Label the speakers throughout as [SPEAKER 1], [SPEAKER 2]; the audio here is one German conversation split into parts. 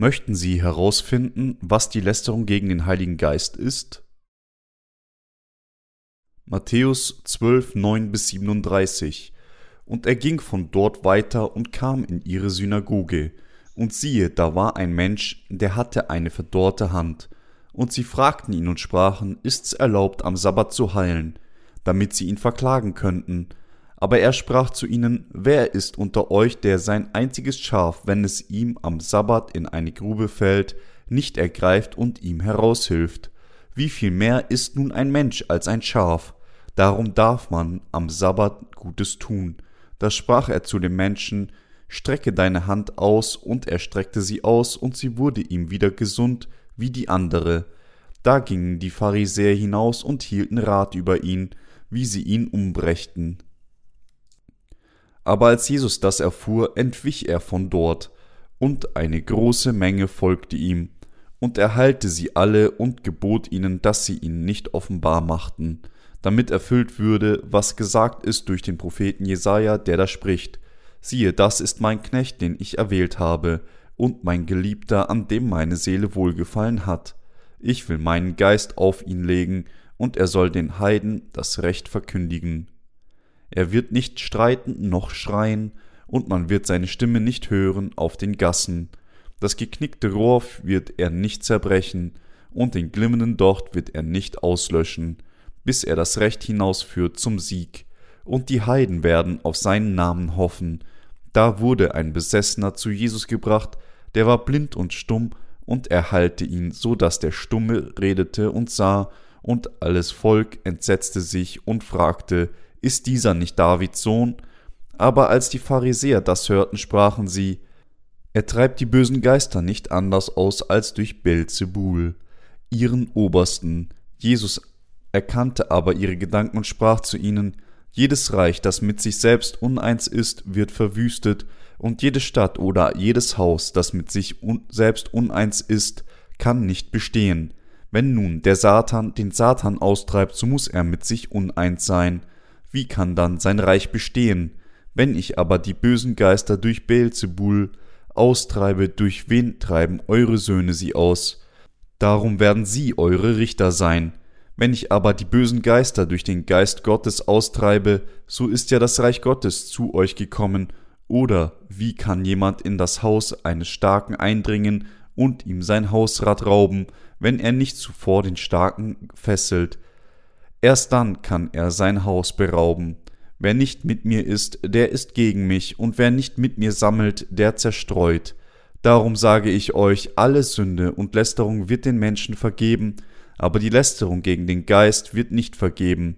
[SPEAKER 1] Möchten Sie herausfinden, was die Lästerung gegen den Heiligen Geist ist? Matthäus 12, 9 bis 37 Und er ging von dort weiter und kam in ihre Synagoge. Und siehe, da war ein Mensch, der hatte eine verdorrte Hand. Und sie fragten ihn und sprachen, ist's erlaubt, am Sabbat zu heilen, damit sie ihn verklagen könnten. Aber er sprach zu ihnen, wer ist unter euch, der sein einziges Schaf, wenn es ihm am Sabbat in eine Grube fällt, nicht ergreift und ihm heraushilft? Wie viel mehr ist nun ein Mensch als ein Schaf? Darum darf man am Sabbat Gutes tun. Da sprach er zu dem Menschen, Strecke deine Hand aus, und er streckte sie aus, und sie wurde ihm wieder gesund wie die andere. Da gingen die Pharisäer hinaus und hielten Rat über ihn, wie sie ihn umbrächten. Aber als Jesus das erfuhr, entwich er von dort, und eine große Menge folgte ihm, und er heilte sie alle und gebot ihnen, dass sie ihn nicht offenbar machten, damit erfüllt würde, was gesagt ist durch den Propheten Jesaja, der da spricht: Siehe, das ist mein Knecht, den ich erwählt habe, und mein Geliebter, an dem meine Seele wohlgefallen hat. Ich will meinen Geist auf ihn legen, und er soll den Heiden das Recht verkündigen. Er wird nicht streiten noch schreien, und man wird seine Stimme nicht hören auf den Gassen. Das geknickte Rohr wird er nicht zerbrechen, und den glimmenden Docht wird er nicht auslöschen, bis er das Recht hinausführt zum Sieg. Und die Heiden werden auf seinen Namen hoffen. Da wurde ein Besessener zu Jesus gebracht, der war blind und stumm, und er heilte ihn, so dass der Stumme redete und sah, und alles Volk entsetzte sich und fragte, ist dieser nicht Davids Sohn? Aber als die Pharisäer das hörten, sprachen sie, er treibt die bösen Geister nicht anders aus als durch Belzebul, ihren Obersten. Jesus erkannte aber ihre Gedanken und sprach zu ihnen, jedes Reich, das mit sich selbst uneins ist, wird verwüstet, und jede Stadt oder jedes Haus, das mit sich un selbst uneins ist, kann nicht bestehen. Wenn nun der Satan den Satan austreibt, so muss er mit sich uneins sein wie kann dann sein Reich bestehen? Wenn ich aber die bösen Geister durch Beelzebul austreibe, durch wen treiben eure Söhne sie aus? Darum werden sie eure Richter sein. Wenn ich aber die bösen Geister durch den Geist Gottes austreibe, so ist ja das Reich Gottes zu euch gekommen. Oder wie kann jemand in das Haus eines Starken eindringen und ihm sein Hausrat rauben, wenn er nicht zuvor den Starken fesselt? Erst dann kann er sein Haus berauben. Wer nicht mit mir ist, der ist gegen mich, und wer nicht mit mir sammelt, der zerstreut. Darum sage ich euch, alle Sünde und Lästerung wird den Menschen vergeben, aber die Lästerung gegen den Geist wird nicht vergeben.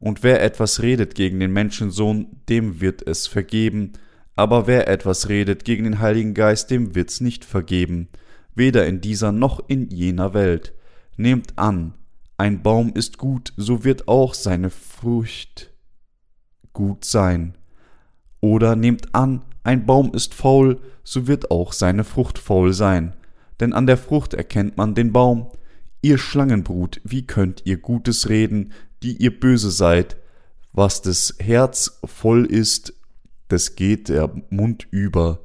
[SPEAKER 1] Und wer etwas redet gegen den Menschensohn, dem wird es vergeben, aber wer etwas redet gegen den Heiligen Geist, dem wird's nicht vergeben, weder in dieser noch in jener Welt. Nehmt an, ein Baum ist gut, so wird auch seine Frucht gut sein. Oder nehmt an, ein Baum ist faul, so wird auch seine Frucht faul sein. Denn an der Frucht erkennt man den Baum. Ihr Schlangenbrut, wie könnt ihr Gutes reden, die ihr böse seid? Was des Herz voll ist, des geht der Mund über.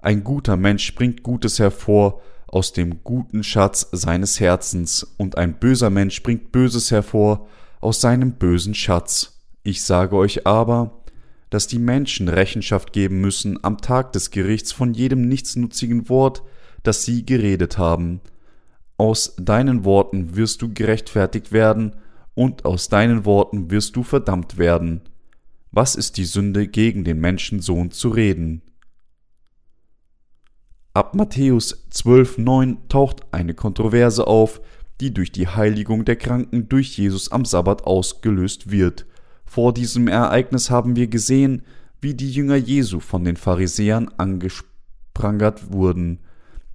[SPEAKER 1] Ein guter Mensch bringt Gutes hervor, aus dem guten Schatz seines Herzens, und ein böser Mensch bringt Böses hervor aus seinem bösen Schatz. Ich sage euch aber, dass die Menschen Rechenschaft geben müssen am Tag des Gerichts von jedem nichtsnutzigen Wort, das sie geredet haben. Aus deinen Worten wirst du gerechtfertigt werden, und aus deinen Worten wirst du verdammt werden. Was ist die Sünde gegen den Menschensohn zu reden? Ab Matthäus 12,9 taucht eine Kontroverse auf, die durch die Heiligung der Kranken durch Jesus am Sabbat ausgelöst wird. Vor diesem Ereignis haben wir gesehen, wie die Jünger Jesu von den Pharisäern angesprangert wurden,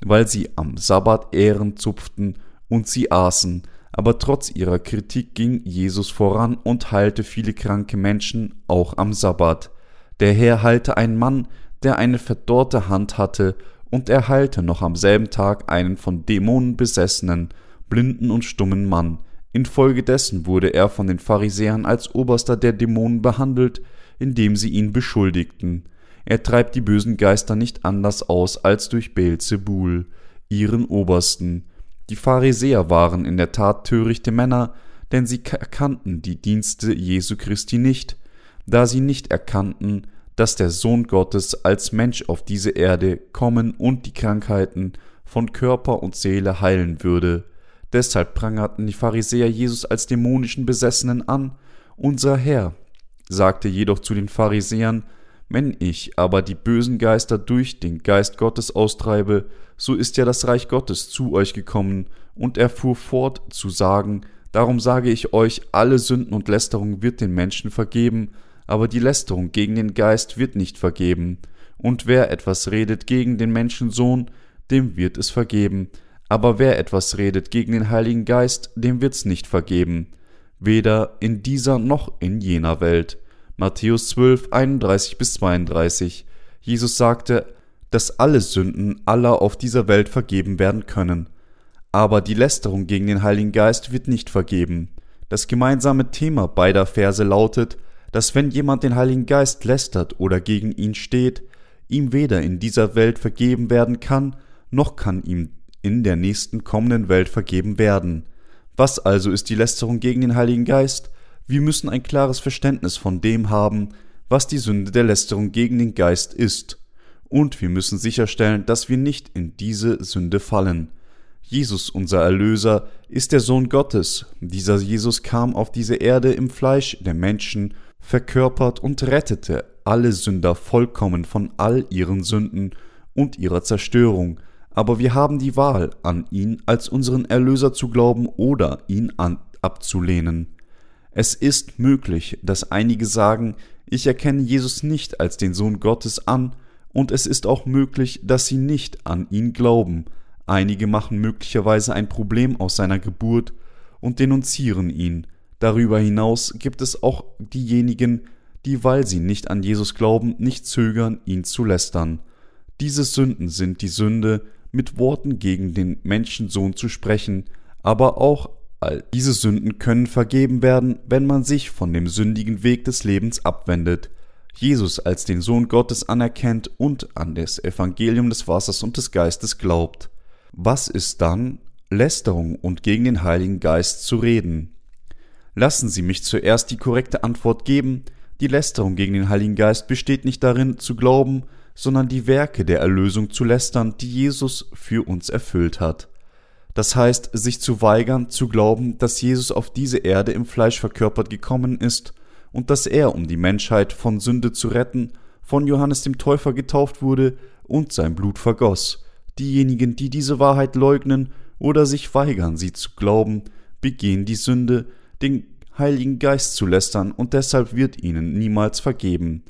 [SPEAKER 1] weil sie am Sabbat Ehren zupften und sie aßen, aber trotz ihrer Kritik ging Jesus voran und heilte viele kranke Menschen auch am Sabbat. Der Herr heilte einen Mann, der eine verdorrte Hand hatte und er heilte noch am selben Tag einen von Dämonen besessenen, blinden und stummen Mann. Infolgedessen wurde er von den Pharisäern als Oberster der Dämonen behandelt, indem sie ihn beschuldigten. Er treibt die bösen Geister nicht anders aus als durch Beelzebul, ihren Obersten. Die Pharisäer waren in der Tat törichte Männer, denn sie erkannten die Dienste Jesu Christi nicht, da sie nicht erkannten, dass der Sohn Gottes als Mensch auf diese Erde kommen und die Krankheiten von Körper und Seele heilen würde. Deshalb prangerten die Pharisäer Jesus als dämonischen Besessenen an. Unser Herr sagte jedoch zu den Pharisäern, wenn ich aber die bösen Geister durch den Geist Gottes austreibe, so ist ja das Reich Gottes zu euch gekommen, und er fuhr fort zu sagen, Darum sage ich euch, alle Sünden und Lästerung wird den Menschen vergeben, aber die Lästerung gegen den Geist wird nicht vergeben. Und wer etwas redet gegen den Menschensohn, dem wird es vergeben, aber wer etwas redet gegen den Heiligen Geist, dem wird's nicht vergeben, weder in dieser noch in jener Welt. Matthäus 12, 31 bis 32. Jesus sagte, dass alle Sünden aller auf dieser Welt vergeben werden können aber die Lästerung gegen den Heiligen Geist wird nicht vergeben. Das gemeinsame Thema beider Verse lautet, dass wenn jemand den Heiligen Geist lästert oder gegen ihn steht, ihm weder in dieser Welt vergeben werden kann, noch kann ihm in der nächsten kommenden Welt vergeben werden. Was also ist die Lästerung gegen den Heiligen Geist? Wir müssen ein klares Verständnis von dem haben, was die Sünde der Lästerung gegen den Geist ist. Und wir müssen sicherstellen, dass wir nicht in diese Sünde fallen. Jesus, unser Erlöser, ist der Sohn Gottes. Dieser Jesus kam auf diese Erde im Fleisch der Menschen, verkörpert und rettete alle Sünder vollkommen von all ihren Sünden und ihrer Zerstörung. Aber wir haben die Wahl, an ihn als unseren Erlöser zu glauben oder ihn abzulehnen. Es ist möglich, dass einige sagen, ich erkenne Jesus nicht als den Sohn Gottes an, und es ist auch möglich, dass sie nicht an ihn glauben, Einige machen möglicherweise ein Problem aus seiner Geburt und denunzieren ihn. Darüber hinaus gibt es auch diejenigen, die, weil sie nicht an Jesus glauben, nicht zögern, ihn zu lästern. Diese Sünden sind die Sünde, mit Worten gegen den Menschensohn zu sprechen, aber auch all diese Sünden können vergeben werden, wenn man sich von dem sündigen Weg des Lebens abwendet, Jesus als den Sohn Gottes anerkennt und an das Evangelium des Wassers und des Geistes glaubt. Was ist dann Lästerung und gegen den Heiligen Geist zu reden? Lassen Sie mich zuerst die korrekte Antwort geben. Die Lästerung gegen den Heiligen Geist besteht nicht darin, zu glauben, sondern die Werke der Erlösung zu lästern, die Jesus für uns erfüllt hat. Das heißt, sich zu weigern, zu glauben, dass Jesus auf diese Erde im Fleisch verkörpert gekommen ist und dass er, um die Menschheit von Sünde zu retten, von Johannes dem Täufer getauft wurde und sein Blut vergoss Diejenigen, die diese Wahrheit leugnen oder sich weigern, sie zu glauben, begehen die Sünde, den Heiligen Geist zu lästern, und deshalb wird ihnen niemals vergeben.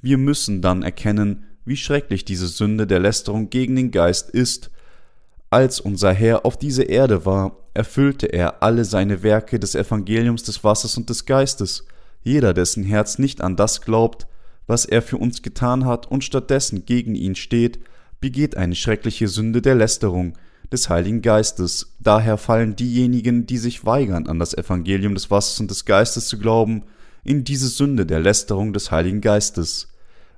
[SPEAKER 1] Wir müssen dann erkennen, wie schrecklich diese Sünde der Lästerung gegen den Geist ist. Als unser Herr auf diese Erde war, erfüllte er alle seine Werke des Evangeliums des Wassers und des Geistes. Jeder, dessen Herz nicht an das glaubt, was er für uns getan hat und stattdessen gegen ihn steht, begeht eine schreckliche Sünde der Lästerung des Heiligen Geistes. Daher fallen diejenigen, die sich weigern, an das Evangelium des Wassers und des Geistes zu glauben, in diese Sünde der Lästerung des Heiligen Geistes.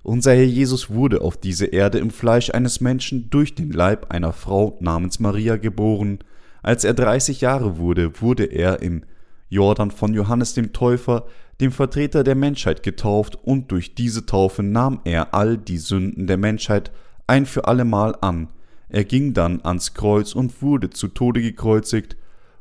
[SPEAKER 1] Unser Herr Jesus wurde auf diese Erde im Fleisch eines Menschen durch den Leib einer Frau namens Maria geboren. Als er dreißig Jahre wurde, wurde er im Jordan von Johannes dem Täufer, dem Vertreter der Menschheit, getauft, und durch diese Taufe nahm er all die Sünden der Menschheit ein für allemal an. Er ging dann ans Kreuz und wurde zu Tode gekreuzigt,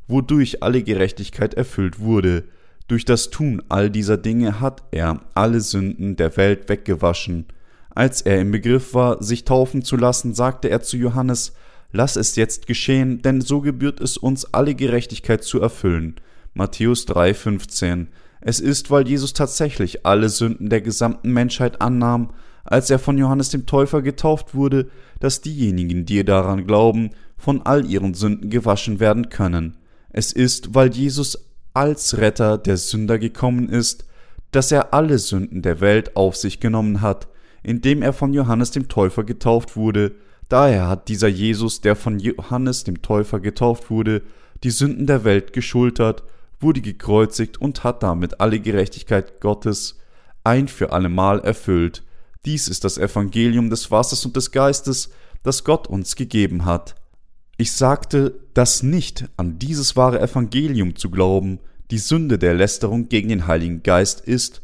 [SPEAKER 1] wodurch alle Gerechtigkeit erfüllt wurde. Durch das Tun all dieser Dinge hat er alle Sünden der Welt weggewaschen. Als er im Begriff war, sich taufen zu lassen, sagte er zu Johannes, Lass es jetzt geschehen, denn so gebührt es uns, alle Gerechtigkeit zu erfüllen. Matthäus 3,15. Es ist, weil Jesus tatsächlich alle Sünden der gesamten Menschheit annahm, als er von Johannes dem Täufer getauft wurde, dass diejenigen, die daran glauben, von all ihren Sünden gewaschen werden können. Es ist, weil Jesus als Retter der Sünder gekommen ist, dass er alle Sünden der Welt auf sich genommen hat, indem er von Johannes dem Täufer getauft wurde. Daher hat dieser Jesus, der von Johannes dem Täufer getauft wurde, die Sünden der Welt geschultert, wurde gekreuzigt und hat damit alle Gerechtigkeit Gottes ein für allemal erfüllt. Dies ist das Evangelium des Wassers und des Geistes, das Gott uns gegeben hat. Ich sagte, dass nicht an dieses wahre Evangelium zu glauben die Sünde der Lästerung gegen den Heiligen Geist ist.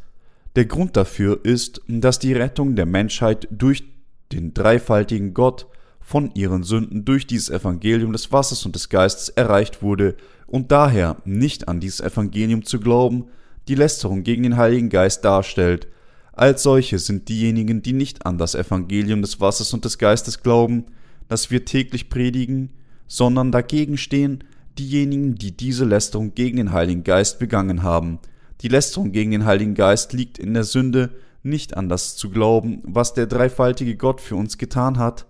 [SPEAKER 1] Der Grund dafür ist, dass die Rettung der Menschheit durch den dreifaltigen Gott von ihren Sünden durch dieses Evangelium des Wassers und des Geistes erreicht wurde und daher nicht an dieses Evangelium zu glauben, die Lästerung gegen den Heiligen Geist darstellt. Als solche sind diejenigen, die nicht an das Evangelium des Wassers und des Geistes glauben, das wir täglich predigen, sondern dagegen stehen diejenigen, die diese Lästerung gegen den Heiligen Geist begangen haben. Die Lästerung gegen den Heiligen Geist liegt in der Sünde, nicht an das zu glauben, was der dreifaltige Gott für uns getan hat.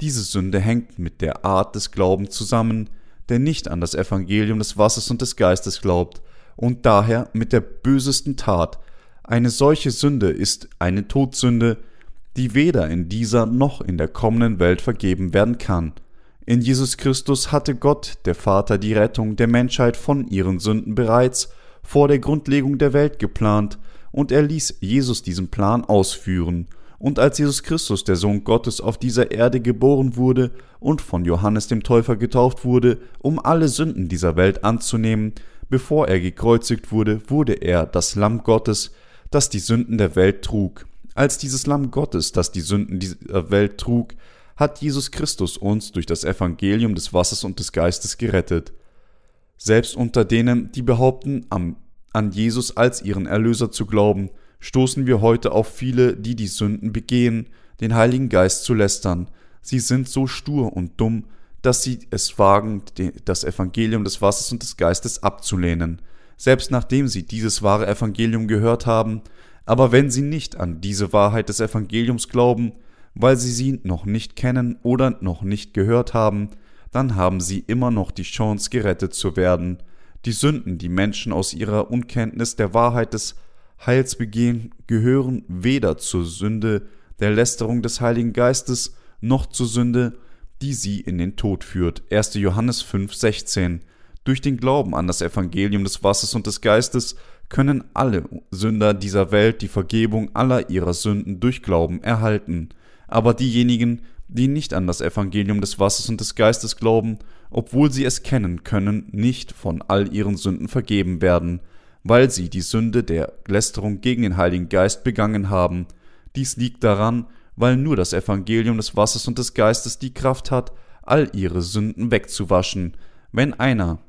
[SPEAKER 1] Diese Sünde hängt mit der Art des Glaubens zusammen, der nicht an das Evangelium des Wassers und des Geistes glaubt, und daher mit der bösesten Tat. Eine solche Sünde ist eine Todsünde, die weder in dieser noch in der kommenden Welt vergeben werden kann. In Jesus Christus hatte Gott, der Vater, die Rettung der Menschheit von ihren Sünden bereits vor der Grundlegung der Welt geplant, und er ließ Jesus diesen Plan ausführen. Und als Jesus Christus, der Sohn Gottes, auf dieser Erde geboren wurde und von Johannes dem Täufer getauft wurde, um alle Sünden dieser Welt anzunehmen, bevor er gekreuzigt wurde, wurde er das Lamm Gottes, das die Sünden der Welt trug. Als dieses Lamm Gottes, das die Sünden dieser Welt trug, hat Jesus Christus uns durch das Evangelium des Wassers und des Geistes gerettet. Selbst unter denen, die behaupten, an Jesus als ihren Erlöser zu glauben, stoßen wir heute auf viele, die die Sünden begehen, den Heiligen Geist zu lästern. Sie sind so stur und dumm, dass sie es wagen, das Evangelium des Wassers und des Geistes abzulehnen, selbst nachdem sie dieses wahre Evangelium gehört haben, aber wenn sie nicht an diese Wahrheit des Evangeliums glauben, weil sie sie noch nicht kennen oder noch nicht gehört haben, dann haben sie immer noch die Chance, gerettet zu werden. Die Sünden, die Menschen aus ihrer Unkenntnis der Wahrheit des Heils begehen, gehören weder zur Sünde der Lästerung des Heiligen Geistes noch zur Sünde die sie in den Tod führt. 1. Johannes 5, 16. Durch den Glauben an das Evangelium des Wassers und des Geistes können alle Sünder dieser Welt die Vergebung aller ihrer Sünden durch Glauben erhalten. Aber diejenigen, die nicht an das Evangelium des Wassers und des Geistes glauben, obwohl sie es kennen, können nicht von all ihren Sünden vergeben werden, weil sie die Sünde der Lästerung gegen den Heiligen Geist begangen haben. Dies liegt daran, weil nur das Evangelium des Wassers und des Geistes die Kraft hat, all ihre Sünden wegzuwaschen. Wenn einer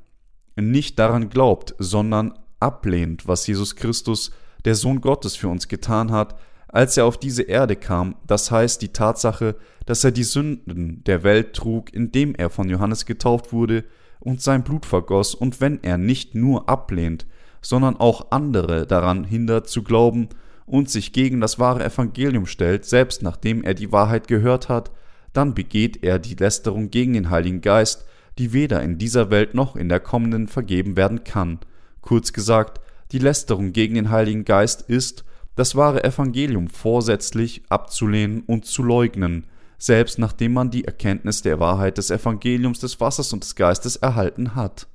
[SPEAKER 1] nicht daran glaubt, sondern ablehnt, was Jesus Christus, der Sohn Gottes, für uns getan hat, als er auf diese Erde kam, das heißt die Tatsache, dass er die Sünden der Welt trug, indem er von Johannes getauft wurde und sein Blut vergoss, und wenn er nicht nur ablehnt, sondern auch andere daran hindert zu glauben und sich gegen das wahre Evangelium stellt, selbst nachdem er die Wahrheit gehört hat, dann begeht er die Lästerung gegen den Heiligen Geist, die weder in dieser Welt noch in der kommenden vergeben werden kann. Kurz gesagt, die Lästerung gegen den Heiligen Geist ist, das wahre Evangelium vorsätzlich abzulehnen und zu leugnen, selbst nachdem man die Erkenntnis der Wahrheit des Evangeliums des Wassers und des Geistes erhalten hat.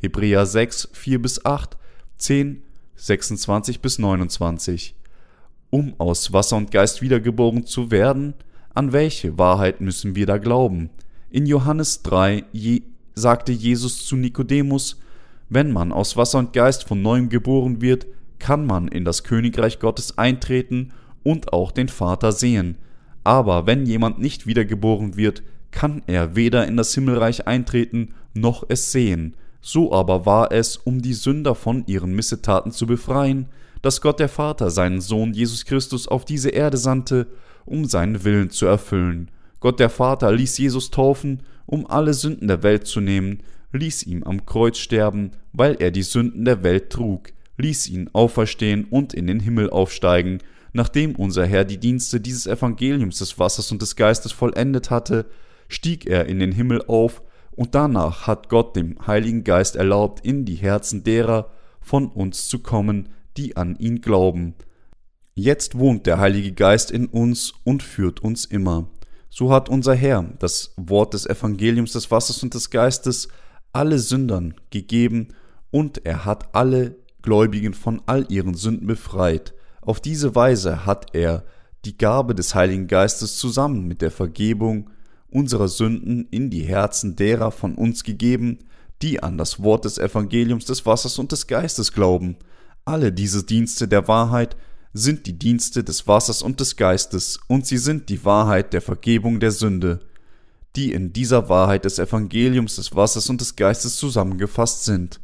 [SPEAKER 1] Hebräer 6, 4 bis 8, 10 26 bis 29. Um aus Wasser und Geist wiedergeboren zu werden, an welche Wahrheit müssen wir da glauben? In Johannes 3 je, sagte Jesus zu Nikodemus, wenn man aus Wasser und Geist von neuem geboren wird, kann man in das Königreich Gottes eintreten und auch den Vater sehen. Aber wenn jemand nicht wiedergeboren wird, kann er weder in das Himmelreich eintreten noch es sehen. So aber war es, um die Sünder von ihren Missetaten zu befreien, dass Gott der Vater seinen Sohn Jesus Christus auf diese Erde sandte, um seinen Willen zu erfüllen. Gott der Vater ließ Jesus taufen, um alle Sünden der Welt zu nehmen, ließ ihn am Kreuz sterben, weil er die Sünden der Welt trug, ließ ihn auferstehen und in den Himmel aufsteigen, nachdem unser Herr die Dienste dieses Evangeliums des Wassers und des Geistes vollendet hatte, stieg er in den Himmel auf und danach hat Gott dem Heiligen Geist erlaubt, in die Herzen derer von uns zu kommen, die an ihn glauben. Jetzt wohnt der Heilige Geist in uns und führt uns immer. So hat unser Herr das Wort des Evangeliums des Wassers und des Geistes alle Sündern gegeben und er hat alle Gläubigen von all ihren Sünden befreit. Auf diese Weise hat er die Gabe des Heiligen Geistes zusammen mit der Vergebung unserer Sünden in die Herzen derer von uns gegeben, die an das Wort des Evangeliums des Wassers und des Geistes glauben. Alle diese Dienste der Wahrheit sind die Dienste des Wassers und des Geistes, und sie sind die Wahrheit der Vergebung der Sünde, die in dieser Wahrheit des Evangeliums des Wassers und des Geistes zusammengefasst sind.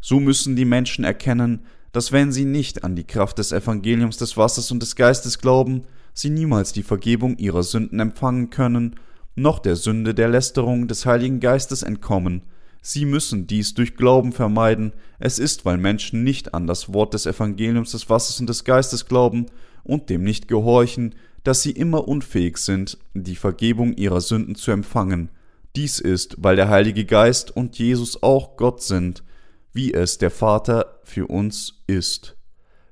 [SPEAKER 1] So müssen die Menschen erkennen, dass wenn sie nicht an die Kraft des Evangeliums des Wassers und des Geistes glauben, sie niemals die Vergebung ihrer Sünden empfangen können, noch der Sünde der Lästerung des Heiligen Geistes entkommen. Sie müssen dies durch Glauben vermeiden, es ist, weil Menschen nicht an das Wort des Evangeliums des Wassers und des Geistes glauben und dem nicht gehorchen, dass sie immer unfähig sind, die Vergebung ihrer Sünden zu empfangen. Dies ist, weil der Heilige Geist und Jesus auch Gott sind, wie es der Vater für uns ist.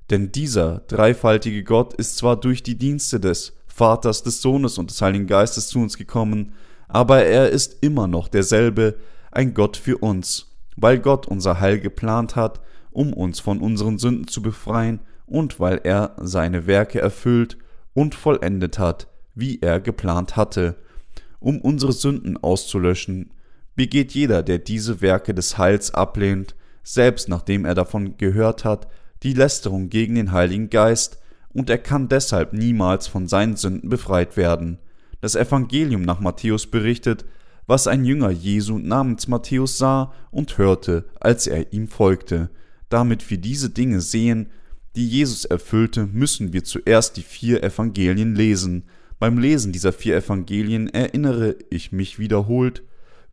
[SPEAKER 1] Denn dieser dreifaltige Gott ist zwar durch die Dienste des Vaters, des Sohnes und des Heiligen Geistes zu uns gekommen, aber er ist immer noch derselbe, ein Gott für uns, weil Gott unser Heil geplant hat, um uns von unseren Sünden zu befreien und weil er seine Werke erfüllt und vollendet hat, wie er geplant hatte, um unsere Sünden auszulöschen, begeht jeder, der diese Werke des Heils ablehnt, selbst nachdem er davon gehört hat, die Lästerung gegen den Heiligen Geist, und er kann deshalb niemals von seinen Sünden befreit werden. Das Evangelium nach Matthäus berichtet, was ein Jünger Jesu namens Matthäus sah und hörte, als er ihm folgte. Damit wir diese Dinge sehen, die Jesus erfüllte, müssen wir zuerst die vier Evangelien lesen. Beim Lesen dieser vier Evangelien erinnere ich mich wiederholt,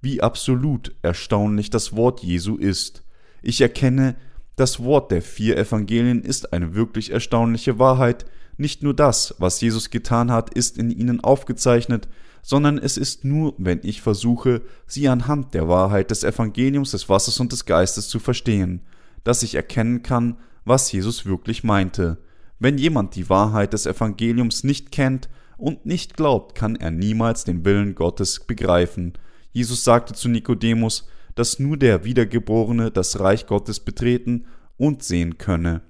[SPEAKER 1] wie absolut erstaunlich das Wort Jesu ist. Ich erkenne, das Wort der vier Evangelien ist eine wirklich erstaunliche Wahrheit. Nicht nur das, was Jesus getan hat, ist in ihnen aufgezeichnet, sondern es ist nur, wenn ich versuche, sie anhand der Wahrheit des Evangeliums des Wassers und des Geistes zu verstehen, dass ich erkennen kann, was Jesus wirklich meinte. Wenn jemand die Wahrheit des Evangeliums nicht kennt und nicht glaubt, kann er niemals den Willen Gottes begreifen. Jesus sagte zu Nikodemus, dass nur der Wiedergeborene das Reich Gottes betreten und sehen könne.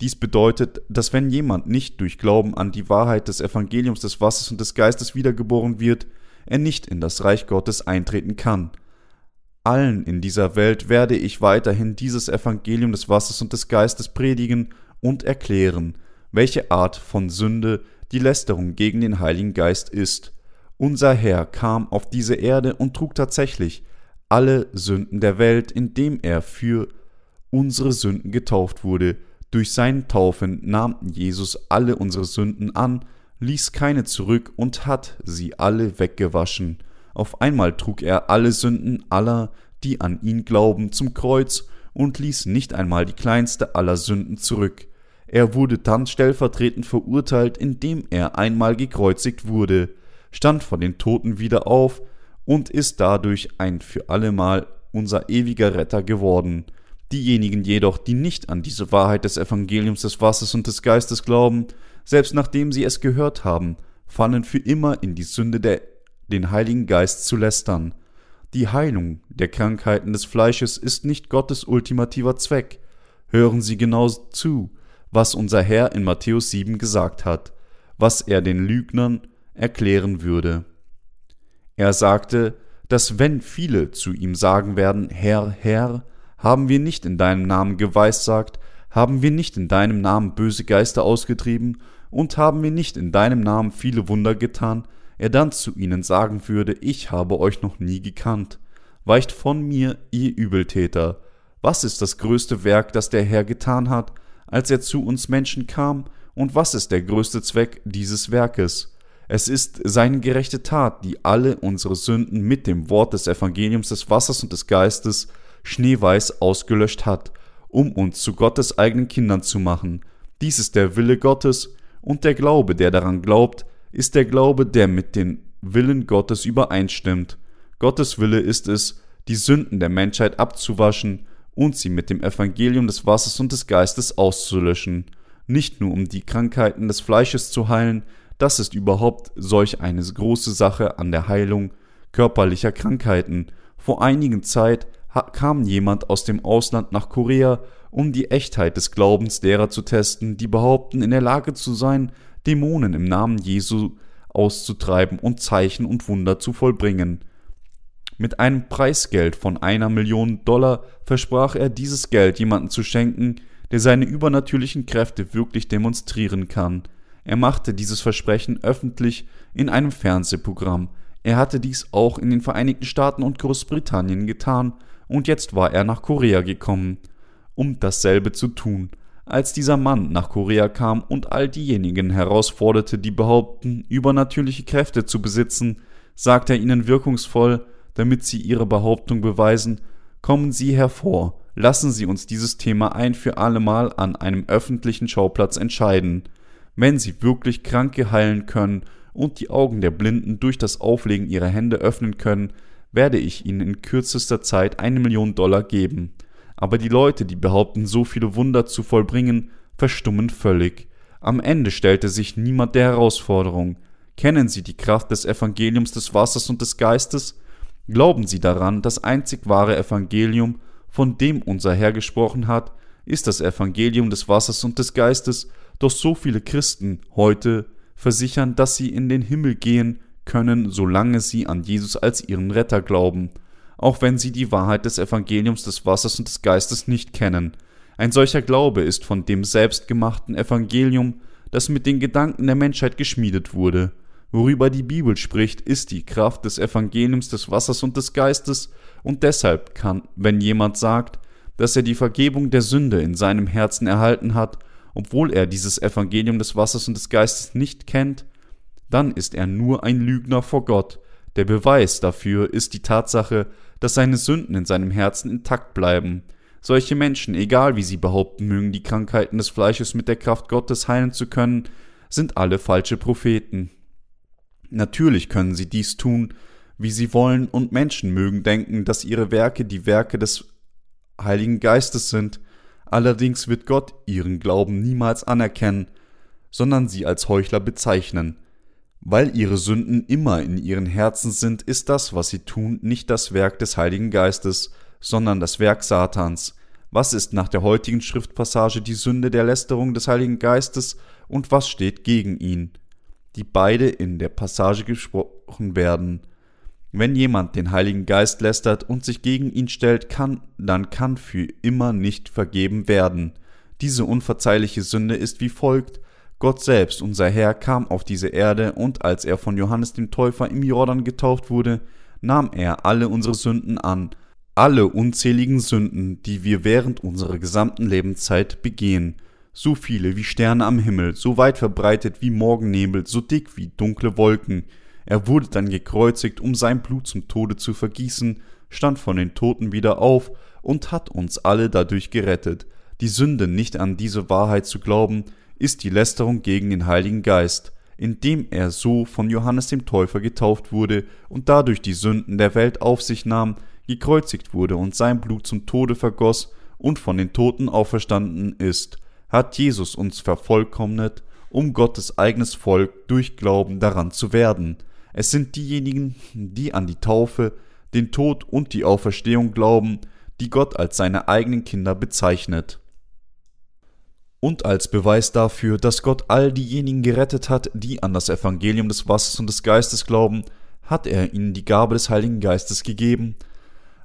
[SPEAKER 1] Dies bedeutet, dass wenn jemand nicht durch Glauben an die Wahrheit des Evangeliums des Wassers und des Geistes wiedergeboren wird, er nicht in das Reich Gottes eintreten kann. Allen in dieser Welt werde ich weiterhin dieses Evangelium des Wassers und des Geistes predigen und erklären, welche Art von Sünde die Lästerung gegen den Heiligen Geist ist. Unser Herr kam auf diese Erde und trug tatsächlich alle Sünden der Welt, indem er für unsere Sünden getauft wurde. Durch seinen Taufen nahm Jesus alle unsere Sünden an, ließ keine zurück und hat sie alle weggewaschen. Auf einmal trug er alle Sünden aller, die an ihn glauben, zum Kreuz und ließ nicht einmal die kleinste aller Sünden zurück. Er wurde dann stellvertretend verurteilt, indem er einmal gekreuzigt wurde, stand vor den Toten wieder auf, und ist dadurch ein für allemal unser ewiger Retter geworden. Diejenigen jedoch, die nicht an diese Wahrheit des Evangeliums des Wassers und des Geistes glauben, selbst nachdem sie es gehört haben, fallen für immer in die Sünde der den Heiligen Geist zu lästern. Die Heilung der Krankheiten des Fleisches ist nicht Gottes ultimativer Zweck. Hören Sie genau zu, was unser Herr in Matthäus 7 gesagt hat, was er den Lügnern erklären würde. Er sagte, dass wenn viele zu ihm sagen werden, Herr, Herr, haben wir nicht in deinem Namen geweissagt, haben wir nicht in deinem Namen böse Geister ausgetrieben und haben wir nicht in deinem Namen viele Wunder getan, er dann zu ihnen sagen würde, ich habe euch noch nie gekannt. Weicht von mir, ihr Übeltäter. Was ist das größte Werk, das der Herr getan hat, als er zu uns Menschen kam, und was ist der größte Zweck dieses Werkes? Es ist seine gerechte Tat, die alle unsere Sünden mit dem Wort des Evangeliums des Wassers und des Geistes schneeweiß ausgelöscht hat, um uns zu Gottes eigenen Kindern zu machen. Dies ist der Wille Gottes, und der Glaube, der daran glaubt, ist der Glaube, der mit dem Willen Gottes übereinstimmt. Gottes Wille ist es, die Sünden der Menschheit abzuwaschen und sie mit dem Evangelium des Wassers und des Geistes auszulöschen, nicht nur um die Krankheiten des Fleisches zu heilen, das ist überhaupt solch eine große Sache an der Heilung körperlicher Krankheiten. Vor einigen Zeit kam jemand aus dem Ausland nach Korea, um die Echtheit des Glaubens derer zu testen, die behaupten, in der Lage zu sein, Dämonen im Namen Jesu auszutreiben und Zeichen und Wunder zu vollbringen. Mit einem Preisgeld von einer Million Dollar versprach er dieses Geld jemandem zu schenken, der seine übernatürlichen Kräfte wirklich demonstrieren kann. Er machte dieses Versprechen öffentlich in einem Fernsehprogramm. Er hatte dies auch in den Vereinigten Staaten und Großbritannien getan, und jetzt war er nach Korea gekommen, um dasselbe zu tun. Als dieser Mann nach Korea kam und all diejenigen herausforderte, die behaupten, übernatürliche Kräfte zu besitzen, sagte er ihnen wirkungsvoll, damit sie ihre Behauptung beweisen, kommen Sie hervor, lassen Sie uns dieses Thema ein für allemal an einem öffentlichen Schauplatz entscheiden. Wenn Sie wirklich Kranke heilen können und die Augen der Blinden durch das Auflegen ihrer Hände öffnen können, werde ich Ihnen in kürzester Zeit eine Million Dollar geben. Aber die Leute, die behaupten, so viele Wunder zu vollbringen, verstummen völlig. Am Ende stellte sich niemand der Herausforderung. Kennen Sie die Kraft des Evangeliums des Wassers und des Geistes? Glauben Sie daran, das einzig wahre Evangelium, von dem unser Herr gesprochen hat, ist das Evangelium des Wassers und des Geistes, doch so viele Christen heute versichern, dass sie in den Himmel gehen können, solange sie an Jesus als ihren Retter glauben, auch wenn sie die Wahrheit des Evangeliums des Wassers und des Geistes nicht kennen. Ein solcher Glaube ist von dem selbstgemachten Evangelium, das mit den Gedanken der Menschheit geschmiedet wurde. Worüber die Bibel spricht, ist die Kraft des Evangeliums des Wassers und des Geistes, und deshalb kann, wenn jemand sagt, dass er die Vergebung der Sünde in seinem Herzen erhalten hat, obwohl er dieses Evangelium des Wassers und des Geistes nicht kennt, dann ist er nur ein Lügner vor Gott. Der Beweis dafür ist die Tatsache, dass seine Sünden in seinem Herzen intakt bleiben. Solche Menschen, egal wie sie behaupten mögen, die Krankheiten des Fleisches mit der Kraft Gottes heilen zu können, sind alle falsche Propheten. Natürlich können sie dies tun, wie sie wollen, und Menschen mögen denken, dass ihre Werke die Werke des Heiligen Geistes sind, allerdings wird Gott ihren Glauben niemals anerkennen, sondern sie als Heuchler bezeichnen. Weil ihre Sünden immer in ihren Herzen sind, ist das, was sie tun, nicht das Werk des Heiligen Geistes, sondern das Werk Satans. Was ist nach der heutigen Schriftpassage die Sünde der Lästerung des Heiligen Geistes und was steht gegen ihn? die beide in der Passage gesprochen werden. Wenn jemand den Heiligen Geist lästert und sich gegen ihn stellt, kann, dann kann für immer nicht vergeben werden. Diese unverzeihliche Sünde ist wie folgt. Gott selbst, unser Herr, kam auf diese Erde und als er von Johannes dem Täufer im Jordan getauft wurde, nahm er alle unsere Sünden an, alle unzähligen Sünden, die wir während unserer gesamten Lebenszeit begehen so viele wie Sterne am Himmel, so weit verbreitet wie Morgennebel, so dick wie dunkle Wolken. Er wurde dann gekreuzigt, um sein Blut zum Tode zu vergießen, stand von den Toten wieder auf und hat uns alle dadurch gerettet. Die Sünde, nicht an diese Wahrheit zu glauben, ist die Lästerung gegen den Heiligen Geist, indem er so von Johannes dem Täufer getauft wurde und dadurch die Sünden der Welt auf sich nahm, gekreuzigt wurde und sein Blut zum Tode vergoss und von den Toten auferstanden ist hat Jesus uns vervollkommnet, um Gottes eigenes Volk durch Glauben daran zu werden. Es sind diejenigen, die an die Taufe, den Tod und die Auferstehung glauben, die Gott als seine eigenen Kinder bezeichnet. Und als Beweis dafür, dass Gott all diejenigen gerettet hat, die an das Evangelium des Wassers und des Geistes glauben, hat er ihnen die Gabe des Heiligen Geistes gegeben,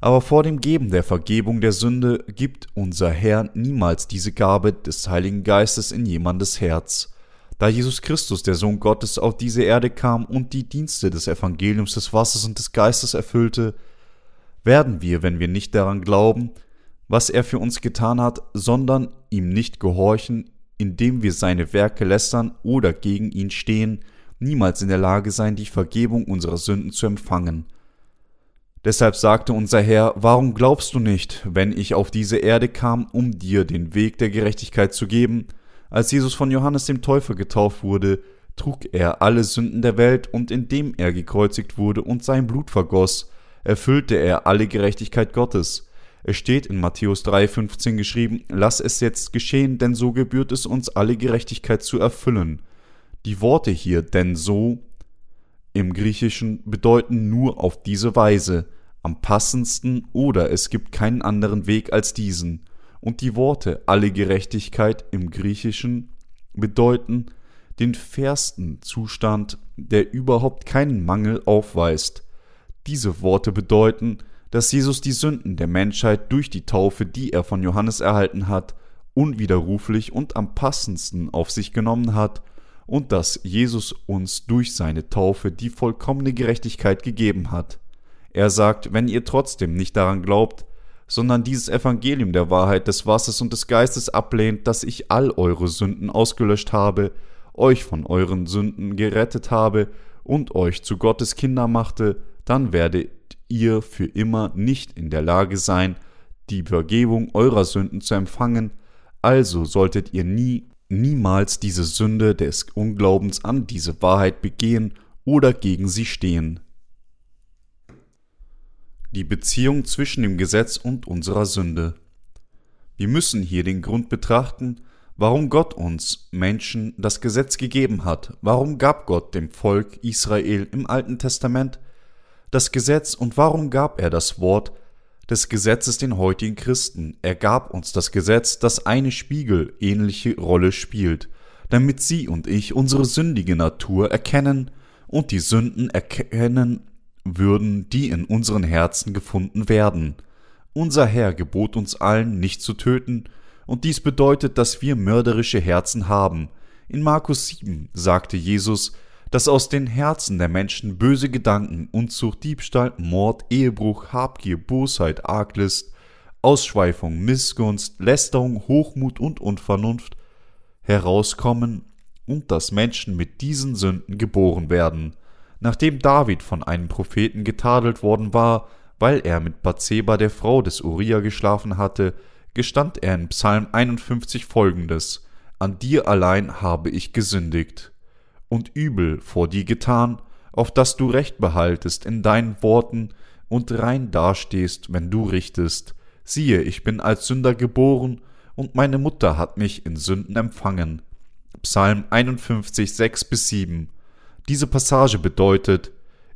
[SPEAKER 1] aber vor dem Geben der Vergebung der Sünde gibt unser Herr niemals diese Gabe des Heiligen Geistes in jemandes Herz. Da Jesus Christus, der Sohn Gottes, auf diese Erde kam und die Dienste des Evangeliums des Wassers und des Geistes erfüllte, werden wir, wenn wir nicht daran glauben, was er für uns getan hat, sondern ihm nicht gehorchen, indem wir seine Werke lästern oder gegen ihn stehen, niemals in der Lage sein, die Vergebung unserer Sünden zu empfangen. Deshalb sagte unser Herr, warum glaubst du nicht, wenn ich auf diese Erde kam, um dir den Weg der Gerechtigkeit zu geben? Als Jesus von Johannes dem Täufer getauft wurde, trug er alle Sünden der Welt, und indem er gekreuzigt wurde und sein Blut vergoss, erfüllte er alle Gerechtigkeit Gottes. Es steht in Matthäus 3,15 geschrieben, Lass es jetzt geschehen, denn so gebührt es uns, alle Gerechtigkeit zu erfüllen. Die Worte hier, denn so, im Griechischen bedeuten nur auf diese Weise, am passendsten oder es gibt keinen anderen Weg als diesen. Und die Worte alle Gerechtigkeit im Griechischen bedeuten, den fairsten Zustand, der überhaupt keinen Mangel aufweist. Diese Worte bedeuten, dass Jesus die Sünden der Menschheit durch die Taufe, die er von Johannes erhalten hat, unwiderruflich und am passendsten auf sich genommen hat und dass Jesus uns durch seine Taufe die vollkommene Gerechtigkeit gegeben hat. Er sagt, wenn ihr trotzdem nicht daran glaubt, sondern dieses Evangelium der Wahrheit des Wassers und des Geistes ablehnt, dass ich all eure Sünden ausgelöscht habe, euch von euren Sünden gerettet habe und euch zu Gottes Kinder machte, dann werdet ihr für immer nicht in der Lage sein, die Vergebung eurer Sünden zu empfangen, also solltet ihr nie, niemals diese Sünde des Unglaubens an diese Wahrheit begehen oder gegen sie stehen. Die Beziehung zwischen dem Gesetz und unserer Sünde. Wir müssen hier den Grund betrachten, warum Gott uns Menschen das Gesetz gegeben hat. Warum gab Gott dem Volk Israel im Alten Testament das Gesetz und warum gab er das Wort des Gesetzes den heutigen Christen? Er gab uns das Gesetz, das eine Spiegel ähnliche Rolle spielt, damit Sie und ich unsere sündige Natur erkennen und die Sünden erkennen würden, die in unseren Herzen gefunden werden. Unser Herr gebot uns allen, nicht zu töten, und dies bedeutet, dass wir mörderische Herzen haben. In Markus 7 sagte Jesus, dass aus den Herzen der Menschen böse Gedanken, Unzucht, Diebstahl, Mord, Ehebruch, Habgier, Bosheit, Arglist, Ausschweifung, Missgunst, Lästerung, Hochmut und Unvernunft herauskommen und dass Menschen mit diesen Sünden geboren werden. Nachdem David von einem Propheten getadelt worden war, weil er mit Bathseba der Frau des Uriah geschlafen hatte, gestand er in Psalm 51 folgendes: An dir allein habe ich gesündigt und übel vor dir getan, auf dass du Recht behaltest in deinen Worten und rein dastehst, wenn du richtest. Siehe, ich bin als Sünder geboren, und meine Mutter hat mich in Sünden empfangen. Psalm 51, 6 bis 7. Diese Passage bedeutet,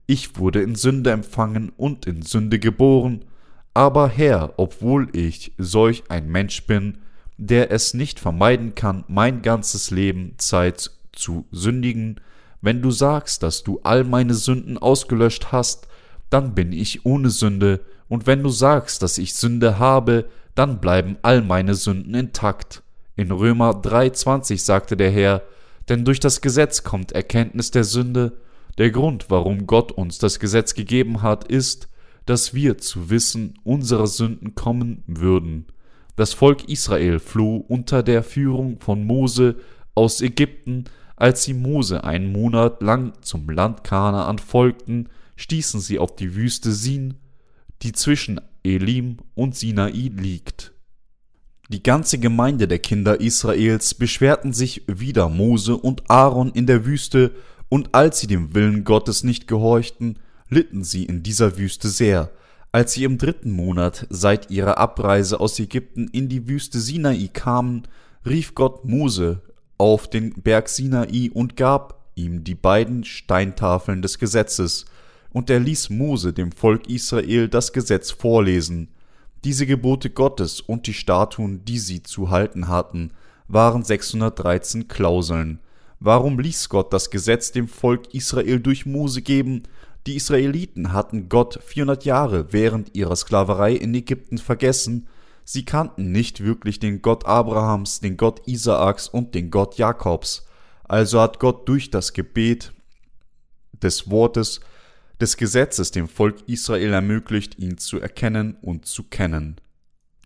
[SPEAKER 1] ich wurde in Sünde empfangen und in Sünde geboren, aber Herr, obwohl ich solch ein Mensch bin, der es nicht vermeiden kann, mein ganzes Leben Zeit zu sündigen, wenn du sagst, dass du all meine Sünden ausgelöscht hast, dann bin ich ohne Sünde, und wenn du sagst, dass ich Sünde habe, dann bleiben all meine Sünden intakt. In Römer 3,20 sagte der Herr, denn durch das Gesetz kommt Erkenntnis der Sünde. Der Grund, warum Gott uns das Gesetz gegeben hat, ist, dass wir zu Wissen unserer Sünden kommen würden. Das Volk Israel floh unter der Führung von Mose aus Ägypten, als sie Mose einen Monat lang zum Land Kanaan folgten, stießen sie auf die Wüste Sin, die zwischen Elim und Sinai liegt. Die ganze Gemeinde der Kinder Israels beschwerten sich wider Mose und Aaron in der Wüste, und als sie dem Willen Gottes nicht gehorchten, litten sie in dieser Wüste sehr. Als sie im dritten Monat seit ihrer Abreise aus Ägypten in die Wüste Sinai kamen, rief Gott Mose auf den Berg Sinai und gab ihm die beiden Steintafeln des Gesetzes, und er ließ Mose dem Volk Israel das Gesetz vorlesen. Diese Gebote Gottes und die Statuen, die sie zu halten hatten, waren 613 Klauseln. Warum ließ Gott das Gesetz dem Volk Israel durch Mose geben? Die Israeliten hatten Gott 400 Jahre während ihrer Sklaverei in Ägypten vergessen Sie kannten nicht wirklich den Gott Abrahams, den Gott Isaaks und den Gott Jakobs. Also hat Gott durch das Gebet des Wortes des Gesetzes dem Volk Israel ermöglicht, ihn zu erkennen und zu kennen.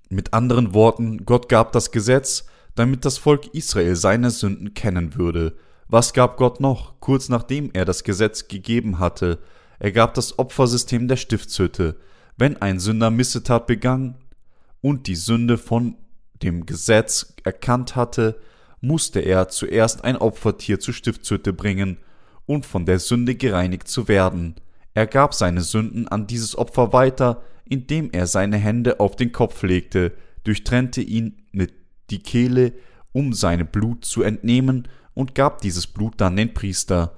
[SPEAKER 1] Mit anderen Worten, Gott gab das Gesetz, damit das Volk Israel seine Sünden kennen würde. Was gab Gott noch, kurz nachdem er das Gesetz gegeben hatte? Er gab das Opfersystem der Stiftshütte. Wenn ein Sünder Missetat begann, und die Sünde von dem Gesetz erkannt hatte, musste er zuerst ein Opfertier zur Stiftshütte bringen, und von der Sünde gereinigt zu werden. Er gab seine Sünden an dieses Opfer weiter, indem er seine Hände auf den Kopf legte, durchtrennte ihn mit die Kehle, um seine Blut zu entnehmen, und gab dieses Blut dann den Priester.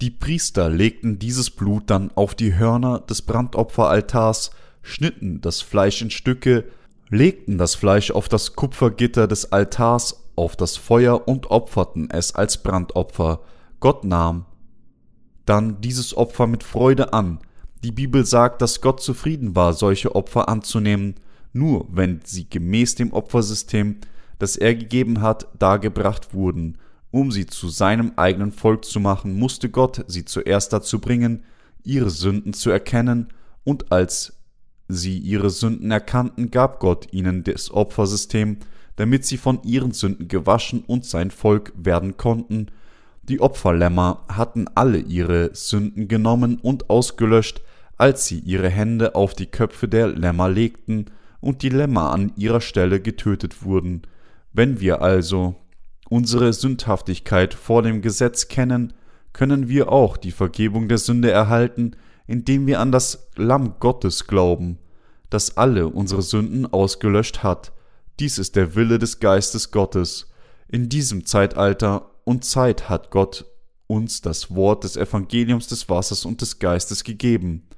[SPEAKER 1] Die Priester legten dieses Blut dann auf die Hörner des Brandopferaltars, schnitten das Fleisch in Stücke, legten das Fleisch auf das Kupfergitter des Altars auf das Feuer und opferten es als Brandopfer. Gott nahm dann dieses Opfer mit Freude an. Die Bibel sagt, dass Gott zufrieden war, solche Opfer anzunehmen, nur wenn sie gemäß dem Opfersystem, das er gegeben hat, dargebracht wurden. Um sie zu seinem eigenen Volk zu machen, musste Gott sie zuerst dazu bringen, ihre Sünden zu erkennen, und als sie ihre Sünden erkannten, gab Gott ihnen das Opfersystem, damit sie von ihren Sünden gewaschen und sein Volk werden konnten. Die Opferlämmer hatten alle ihre Sünden genommen und ausgelöscht, als sie ihre Hände auf die Köpfe der Lämmer legten und die Lämmer an ihrer Stelle getötet wurden. Wenn wir also unsere Sündhaftigkeit vor dem Gesetz kennen, können wir auch die Vergebung der Sünde erhalten, indem wir an das Lamm Gottes glauben, das alle unsere Sünden ausgelöscht hat. Dies ist der Wille des Geistes Gottes. In diesem Zeitalter und Zeit hat Gott uns das Wort des Evangeliums des Wassers und des Geistes gegeben.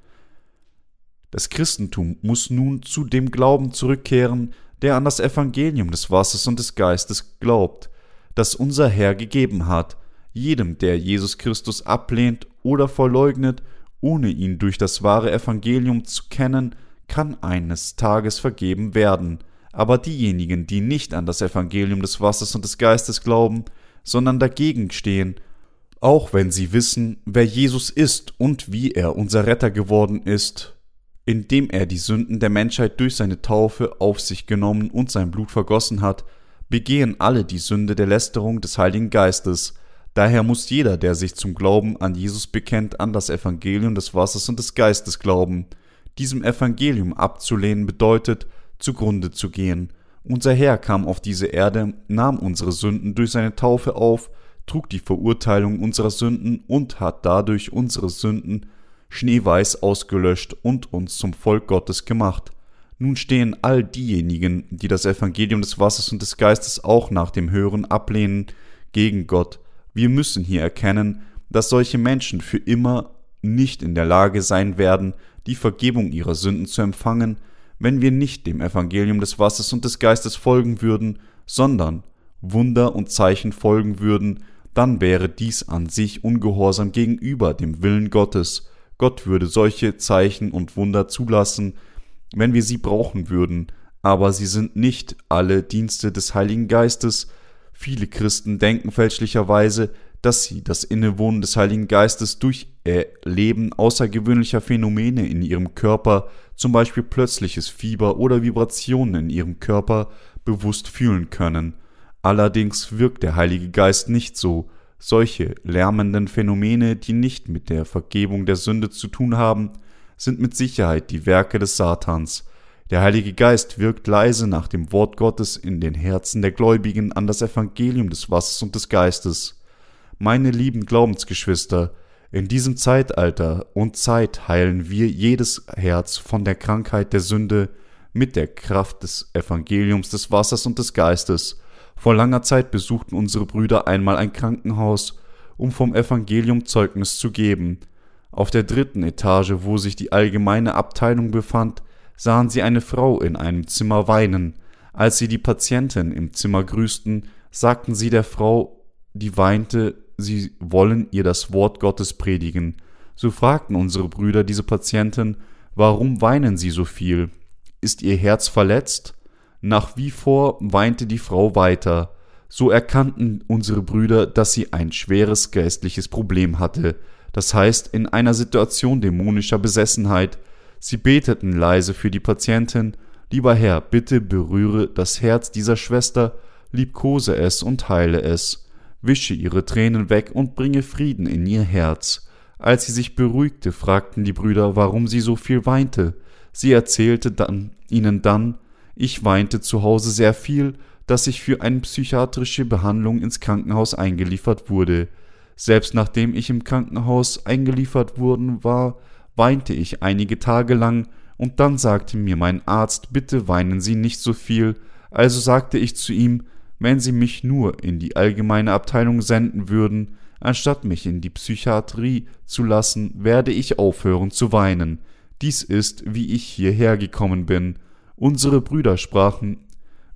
[SPEAKER 1] Das Christentum muss nun zu dem Glauben zurückkehren, der an das Evangelium des Wassers und des Geistes glaubt, das unser Herr gegeben hat. Jedem, der Jesus Christus ablehnt oder verleugnet, ohne ihn durch das wahre Evangelium zu kennen, kann eines Tages vergeben werden. Aber diejenigen, die nicht an das Evangelium des Wassers und des Geistes glauben, sondern dagegen stehen, auch wenn sie wissen, wer Jesus ist und wie er unser Retter geworden ist, indem er die Sünden der Menschheit durch seine Taufe auf sich genommen und sein Blut vergossen hat, begehen alle die Sünde der Lästerung des Heiligen Geistes, Daher muss jeder, der sich zum Glauben an Jesus bekennt, an das Evangelium des Wassers und des Geistes glauben. Diesem Evangelium abzulehnen bedeutet, zugrunde zu gehen. Unser Herr kam auf diese Erde, nahm unsere Sünden durch seine Taufe auf, trug die Verurteilung unserer Sünden und hat dadurch unsere Sünden schneeweiß ausgelöscht und uns zum Volk Gottes gemacht. Nun stehen all diejenigen, die das Evangelium des Wassers und des Geistes auch nach dem Hören ablehnen, gegen Gott, wir müssen hier erkennen, dass solche Menschen für immer nicht in der Lage sein werden, die Vergebung ihrer Sünden zu empfangen, wenn wir nicht dem Evangelium des Wassers und des Geistes folgen würden, sondern Wunder und Zeichen folgen würden, dann wäre dies an sich ungehorsam gegenüber dem Willen Gottes. Gott würde solche Zeichen und Wunder zulassen, wenn wir sie brauchen würden, aber sie sind nicht alle Dienste des Heiligen Geistes, Viele Christen denken fälschlicherweise, dass sie das Innewohnen des Heiligen Geistes durch Erleben außergewöhnlicher Phänomene in ihrem Körper, zum Beispiel plötzliches Fieber oder Vibrationen in ihrem Körper, bewusst fühlen können. Allerdings wirkt der Heilige Geist nicht so. Solche lärmenden Phänomene, die nicht mit der Vergebung der Sünde zu tun haben, sind mit Sicherheit die Werke des Satans. Der Heilige Geist wirkt leise nach dem Wort Gottes in den Herzen der Gläubigen an das Evangelium des Wassers und des Geistes. Meine lieben Glaubensgeschwister, in diesem Zeitalter und Zeit heilen wir jedes Herz von der Krankheit der Sünde mit der Kraft des Evangeliums des Wassers und des Geistes. Vor langer Zeit besuchten unsere Brüder einmal ein Krankenhaus, um vom Evangelium Zeugnis zu geben. Auf der dritten Etage, wo sich die allgemeine Abteilung befand, sahen sie eine Frau in einem Zimmer weinen. Als sie die Patientin im Zimmer grüßten, sagten sie der Frau, die weinte, sie wollen ihr das Wort Gottes predigen. So fragten unsere Brüder diese Patientin, warum weinen sie so viel? Ist ihr Herz verletzt? Nach wie vor weinte die Frau weiter. So erkannten unsere Brüder, dass sie ein schweres geistliches Problem hatte, das heißt in einer Situation dämonischer Besessenheit, Sie beteten leise für die Patientin, Lieber Herr, bitte berühre das Herz dieser Schwester, liebkose es und heile es, wische ihre Tränen weg und bringe Frieden in ihr Herz. Als sie sich beruhigte, fragten die Brüder, warum sie so viel weinte. Sie erzählte dann, ihnen dann, ich weinte zu Hause sehr viel, dass ich für eine psychiatrische Behandlung ins Krankenhaus eingeliefert wurde. Selbst nachdem ich im Krankenhaus eingeliefert worden war, weinte ich einige Tage lang, und dann sagte mir mein Arzt, bitte weinen Sie nicht so viel, also sagte ich zu ihm, wenn Sie mich nur in die allgemeine Abteilung senden würden, anstatt mich in die Psychiatrie zu lassen, werde ich aufhören zu weinen. Dies ist, wie ich hierher gekommen bin. Unsere Brüder sprachen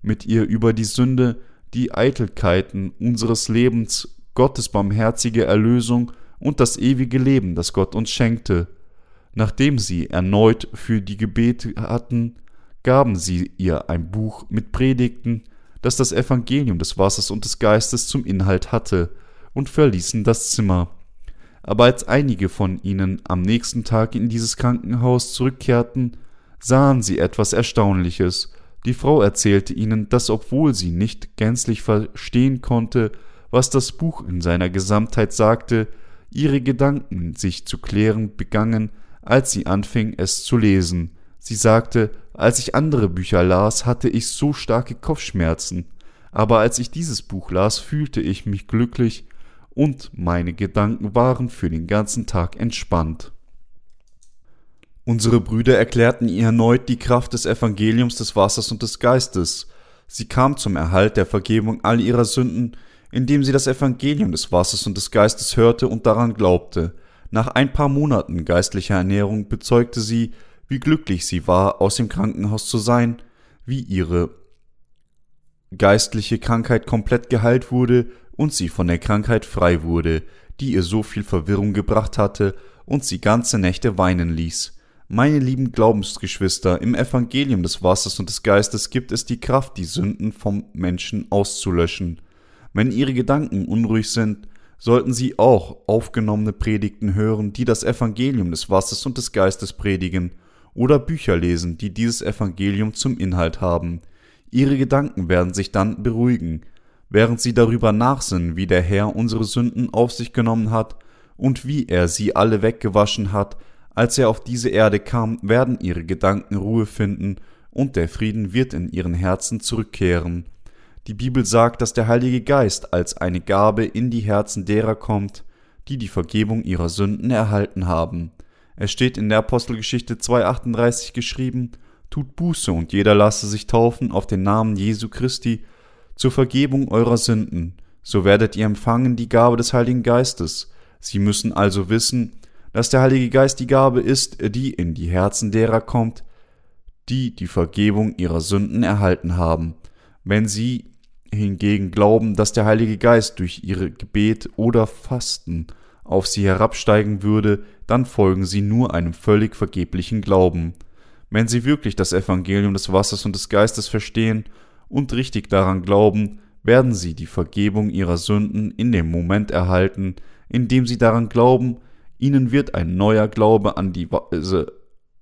[SPEAKER 1] mit ihr über die Sünde, die Eitelkeiten unseres Lebens, Gottes barmherzige Erlösung und das ewige Leben, das Gott uns schenkte. Nachdem sie erneut für die Gebete hatten, gaben sie ihr ein Buch mit Predigten, das das Evangelium des Wassers und des Geistes zum Inhalt hatte, und verließen das Zimmer. Aber als einige von ihnen am nächsten Tag in dieses Krankenhaus zurückkehrten, sahen sie etwas Erstaunliches. Die Frau erzählte ihnen, dass obwohl sie nicht gänzlich verstehen konnte, was das Buch in seiner Gesamtheit sagte, ihre Gedanken sich zu klären begangen, als sie anfing es zu lesen. Sie sagte, als ich andere Bücher las, hatte ich so starke Kopfschmerzen, aber als ich dieses Buch las, fühlte ich mich glücklich und meine Gedanken waren für den ganzen Tag entspannt. Unsere Brüder erklärten ihr erneut die Kraft des Evangeliums des Wassers und des Geistes. Sie kam zum Erhalt der Vergebung all ihrer Sünden, indem sie das Evangelium des Wassers und des Geistes hörte und daran glaubte. Nach ein paar Monaten geistlicher Ernährung bezeugte sie, wie glücklich sie war, aus dem Krankenhaus zu sein, wie ihre geistliche Krankheit komplett geheilt wurde und sie von der Krankheit frei wurde, die ihr so viel Verwirrung gebracht hatte und sie ganze Nächte weinen ließ. Meine lieben Glaubensgeschwister, im Evangelium des Wassers und des Geistes gibt es die Kraft, die Sünden vom Menschen auszulöschen. Wenn ihre Gedanken unruhig sind, sollten sie auch aufgenommene Predigten hören, die das Evangelium des Wassers und des Geistes predigen, oder Bücher lesen, die dieses Evangelium zum Inhalt haben. Ihre Gedanken werden sich dann beruhigen, während sie darüber nachsinnen, wie der Herr unsere Sünden auf sich genommen hat und wie er sie alle weggewaschen hat, als er auf diese Erde kam, werden ihre Gedanken Ruhe finden und der Frieden wird in ihren Herzen zurückkehren. Die Bibel sagt, dass der Heilige Geist als eine Gabe in die Herzen derer kommt, die die Vergebung ihrer Sünden erhalten haben. Es steht in der Apostelgeschichte 2.38 geschrieben, Tut Buße und jeder lasse sich taufen auf den Namen Jesu Christi zur Vergebung eurer Sünden, so werdet ihr empfangen die Gabe des Heiligen Geistes. Sie müssen also wissen, dass der Heilige Geist die Gabe ist, die in die Herzen derer kommt, die die Vergebung ihrer Sünden erhalten haben. Wenn sie hingegen glauben, dass der Heilige Geist durch ihre Gebet oder Fasten auf sie herabsteigen würde, dann folgen sie nur einem völlig vergeblichen Glauben. Wenn sie wirklich das Evangelium des Wassers und des Geistes verstehen und richtig daran glauben, werden sie die Vergebung ihrer Sünden in dem Moment erhalten, in dem sie daran glauben, Ihnen wird ein neuer Glaube an die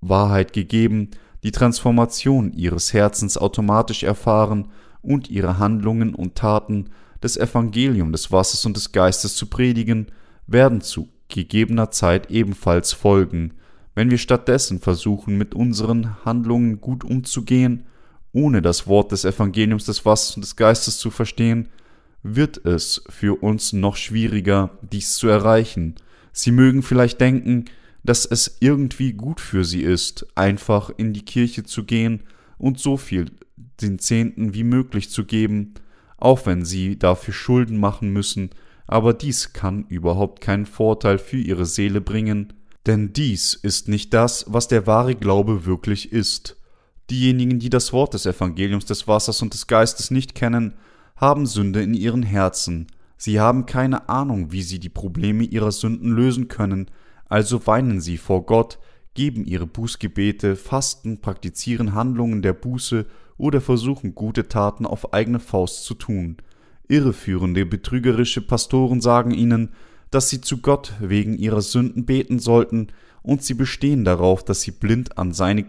[SPEAKER 1] Wahrheit gegeben, die Transformation Ihres Herzens automatisch erfahren und Ihre Handlungen und Taten des Evangelium des Wassers und des Geistes zu predigen, werden zu gegebener Zeit ebenfalls folgen. Wenn wir stattdessen versuchen, mit unseren Handlungen gut umzugehen, ohne das Wort des Evangeliums des Wassers und des Geistes zu verstehen, wird es für uns noch schwieriger, dies zu erreichen. Sie mögen vielleicht denken, dass es irgendwie gut für sie ist, einfach in die Kirche zu gehen und so viel den Zehnten wie möglich zu geben, auch wenn sie dafür Schulden machen müssen, aber dies kann überhaupt keinen Vorteil für ihre Seele bringen, denn dies ist nicht das, was der wahre Glaube wirklich ist. Diejenigen, die das Wort des Evangeliums des Wassers und des Geistes nicht kennen, haben Sünde in ihren Herzen, Sie haben keine Ahnung, wie sie die Probleme ihrer Sünden lösen können, also weinen sie vor Gott, geben ihre Bußgebete, fasten, praktizieren Handlungen der Buße oder versuchen gute Taten auf eigene Faust zu tun. Irreführende, betrügerische Pastoren sagen ihnen, dass sie zu Gott wegen ihrer Sünden beten sollten, und sie bestehen darauf, dass sie blind an seine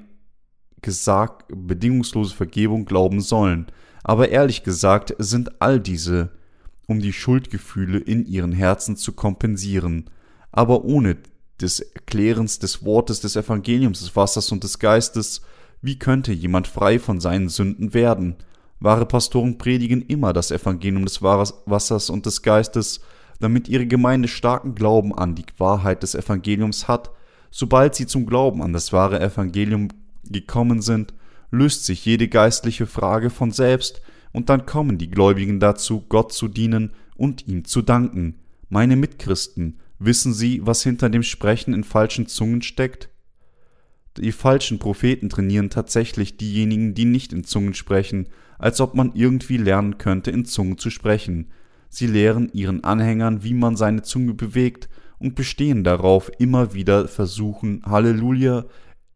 [SPEAKER 1] gesagt bedingungslose Vergebung glauben sollen. Aber ehrlich gesagt sind all diese um die Schuldgefühle in ihren Herzen zu kompensieren, aber ohne des Erklärens des Wortes des Evangeliums des Wassers und des Geistes, wie könnte jemand frei von seinen Sünden werden? Wahre Pastoren predigen immer das Evangelium des Wassers und des Geistes, damit ihre Gemeinde starken Glauben an die Wahrheit des Evangeliums hat. Sobald sie zum Glauben an das wahre Evangelium gekommen sind, löst sich jede geistliche Frage von selbst, und dann kommen die Gläubigen dazu, Gott zu dienen und ihm zu danken. Meine Mitchristen, wissen Sie, was hinter dem Sprechen in falschen Zungen steckt? Die falschen Propheten trainieren tatsächlich diejenigen, die nicht in Zungen sprechen, als ob man irgendwie lernen könnte, in Zungen zu sprechen. Sie lehren ihren Anhängern, wie man seine Zunge bewegt und bestehen darauf, immer wieder versuchen, Halleluja,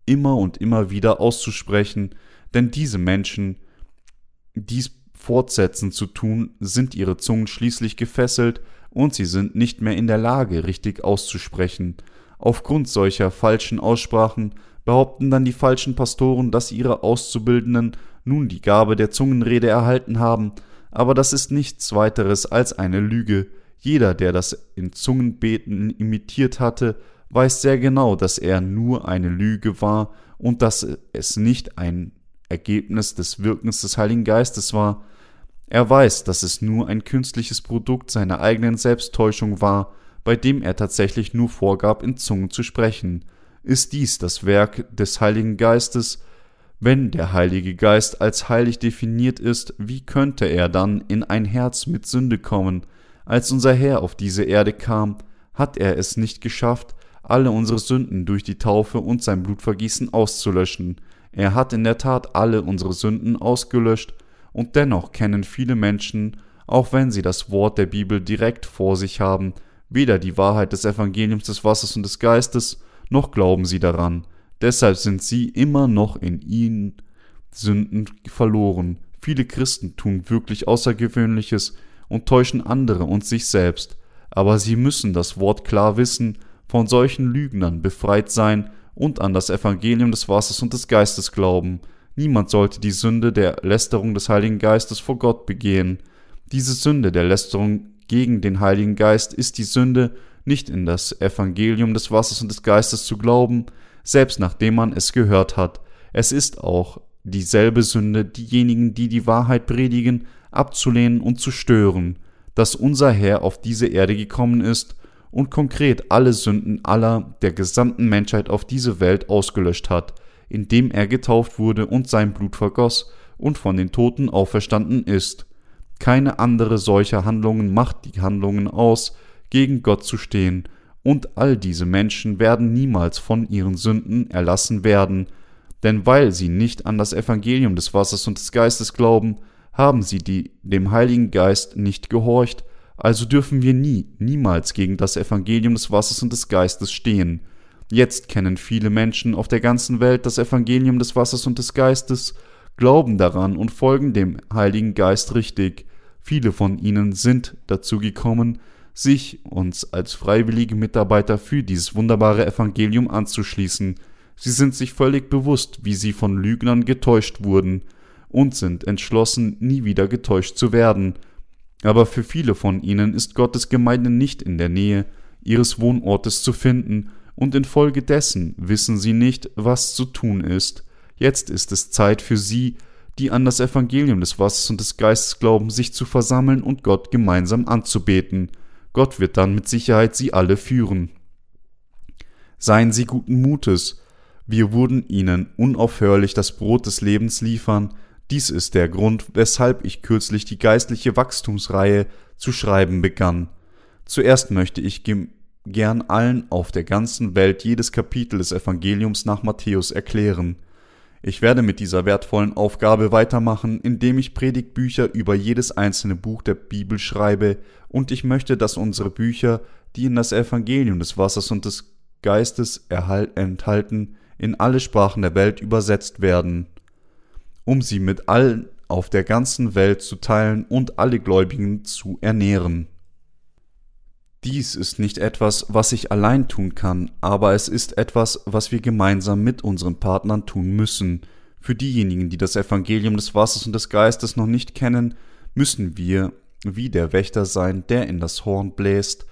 [SPEAKER 1] immer und immer wieder auszusprechen, denn diese Menschen, dies fortsetzen zu tun, sind ihre Zungen schließlich gefesselt und sie sind nicht mehr in der Lage, richtig auszusprechen. Aufgrund solcher falschen Aussprachen behaupten dann die falschen Pastoren, dass ihre Auszubildenden nun die Gabe der Zungenrede erhalten haben, aber das ist nichts weiteres als eine Lüge. Jeder, der das in Zungenbeten imitiert hatte, weiß sehr genau, dass er nur eine Lüge war und dass es nicht ein Ergebnis des Wirkens des Heiligen Geistes war. Er weiß, dass es nur ein künstliches Produkt seiner eigenen Selbsttäuschung war, bei dem er tatsächlich nur vorgab, in Zungen zu sprechen. Ist dies das Werk des Heiligen Geistes? Wenn der Heilige Geist als heilig definiert ist, wie könnte er dann in ein Herz mit Sünde kommen? Als unser Herr auf diese Erde kam, hat er es nicht geschafft, alle unsere Sünden durch die Taufe und sein Blutvergießen auszulöschen. Er hat in der Tat alle unsere Sünden ausgelöscht, und dennoch kennen viele Menschen, auch wenn sie das Wort der Bibel direkt vor sich haben, weder die Wahrheit des Evangeliums des Wassers und des Geistes, noch glauben sie daran. Deshalb sind sie immer noch in ihnen Sünden verloren. Viele Christen tun wirklich Außergewöhnliches und täuschen andere und sich selbst, aber sie müssen das Wort klar wissen, von solchen Lügnern befreit sein und an das Evangelium des Wassers und des Geistes glauben. Niemand sollte die Sünde der Lästerung des Heiligen Geistes vor Gott begehen. Diese Sünde der Lästerung gegen den Heiligen Geist ist die Sünde, nicht in das Evangelium des Wassers und des Geistes zu glauben, selbst nachdem man es gehört hat. Es ist auch dieselbe Sünde, diejenigen, die die Wahrheit predigen, abzulehnen und zu stören, dass unser Herr auf diese Erde gekommen ist und konkret alle Sünden aller der gesamten Menschheit auf diese Welt ausgelöscht hat, indem er getauft wurde und sein Blut vergoss und von den Toten auferstanden ist. Keine andere solcher Handlungen macht die Handlungen aus, gegen Gott zu stehen, und all diese Menschen werden niemals von ihren Sünden erlassen werden, denn weil sie nicht an das Evangelium des Wassers und des Geistes glauben, haben sie die dem Heiligen Geist nicht gehorcht also dürfen wir nie, niemals gegen das Evangelium des Wassers und des Geistes stehen. Jetzt kennen viele Menschen auf der ganzen Welt das Evangelium des Wassers und des Geistes, glauben daran und folgen dem Heiligen Geist richtig. Viele von ihnen sind dazu gekommen, sich uns als freiwillige Mitarbeiter für dieses wunderbare Evangelium anzuschließen. Sie sind sich völlig bewusst, wie sie von Lügnern getäuscht wurden, und sind entschlossen, nie wieder getäuscht zu werden. Aber für viele von ihnen ist Gottes Gemeinde nicht in der Nähe ihres Wohnortes zu finden, und infolgedessen wissen sie nicht, was zu tun ist. Jetzt ist es Zeit für sie, die an das Evangelium des Wassers und des Geistes glauben, sich zu versammeln und Gott gemeinsam anzubeten. Gott wird dann mit Sicherheit sie alle führen. Seien Sie guten Mutes, wir wurden Ihnen unaufhörlich das Brot des Lebens liefern, dies ist der Grund, weshalb ich kürzlich die geistliche Wachstumsreihe zu schreiben begann. Zuerst möchte ich gern allen auf der ganzen Welt jedes Kapitel des Evangeliums nach Matthäus erklären. Ich werde mit dieser wertvollen Aufgabe weitermachen, indem ich Predigtbücher über jedes einzelne Buch der Bibel schreibe, und ich möchte, dass unsere Bücher, die in das Evangelium des Wassers und des Geistes enthalten, in alle Sprachen der Welt übersetzt werden um sie mit allen auf der ganzen Welt zu teilen und alle Gläubigen zu ernähren. Dies ist nicht etwas, was ich allein tun kann, aber es ist etwas, was wir gemeinsam mit unseren Partnern tun müssen. Für diejenigen, die das Evangelium des Wassers und des Geistes noch nicht kennen, müssen wir wie der Wächter sein, der in das Horn bläst.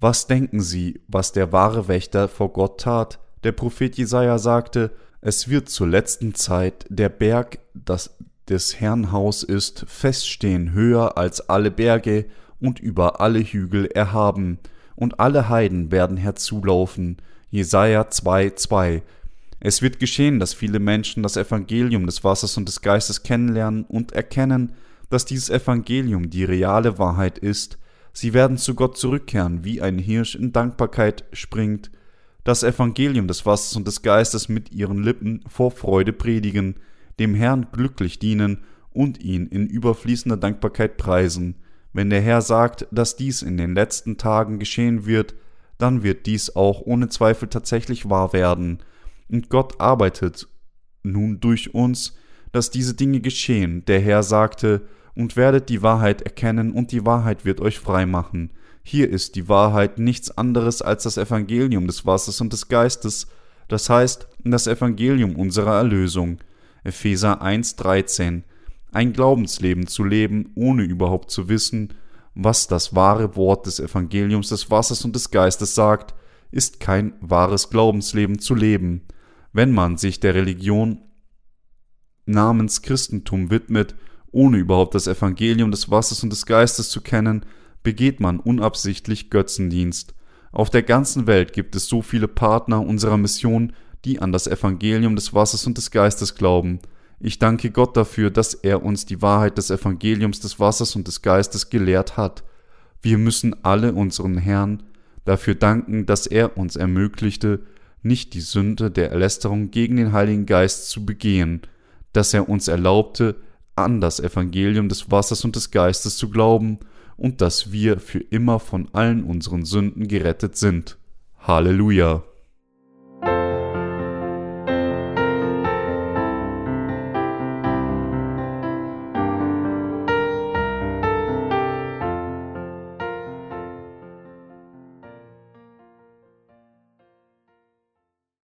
[SPEAKER 1] Was denken Sie, was der wahre Wächter vor Gott tat? Der Prophet Jesaja sagte, es wird zur letzten Zeit der Berg, das des Herrn Haus ist, feststehen höher als alle Berge und über alle Hügel erhaben, und alle Heiden werden herzulaufen. Jesaja 2,2 Es wird geschehen, dass viele Menschen das Evangelium des Wassers und des Geistes kennenlernen und erkennen, dass dieses Evangelium die reale Wahrheit ist. Sie werden zu Gott zurückkehren, wie ein Hirsch in Dankbarkeit springt das Evangelium des Wassers und des Geistes mit ihren Lippen vor Freude predigen, dem Herrn glücklich dienen und ihn in überfließender Dankbarkeit preisen. Wenn der Herr sagt, dass dies in den letzten Tagen geschehen wird, dann wird dies auch ohne Zweifel tatsächlich wahr werden. Und Gott arbeitet nun durch uns, dass diese Dinge geschehen. Der Herr sagte, und werdet die Wahrheit erkennen, und die Wahrheit wird euch frei machen. Hier ist die Wahrheit nichts anderes als das Evangelium des Wassers und des Geistes, das heißt das Evangelium unserer Erlösung. Epheser 1,13 Ein Glaubensleben zu leben, ohne überhaupt zu wissen, was das wahre Wort des Evangeliums des Wassers und des Geistes sagt, ist kein wahres Glaubensleben zu leben. Wenn man sich der Religion namens Christentum widmet, ohne überhaupt das Evangelium des Wassers und des Geistes zu kennen, begeht man unabsichtlich Götzendienst. Auf der ganzen Welt gibt es so viele Partner unserer Mission, die an das Evangelium des Wassers und des Geistes glauben. Ich danke Gott dafür, dass er uns die Wahrheit des Evangeliums des Wassers und des Geistes gelehrt hat. Wir müssen alle unseren Herrn dafür danken, dass er uns ermöglichte, nicht die Sünde der Erlästerung gegen den Heiligen Geist zu begehen, dass er uns erlaubte, an das Evangelium des Wassers und des Geistes zu glauben und dass wir für immer von allen unseren Sünden gerettet sind. Halleluja!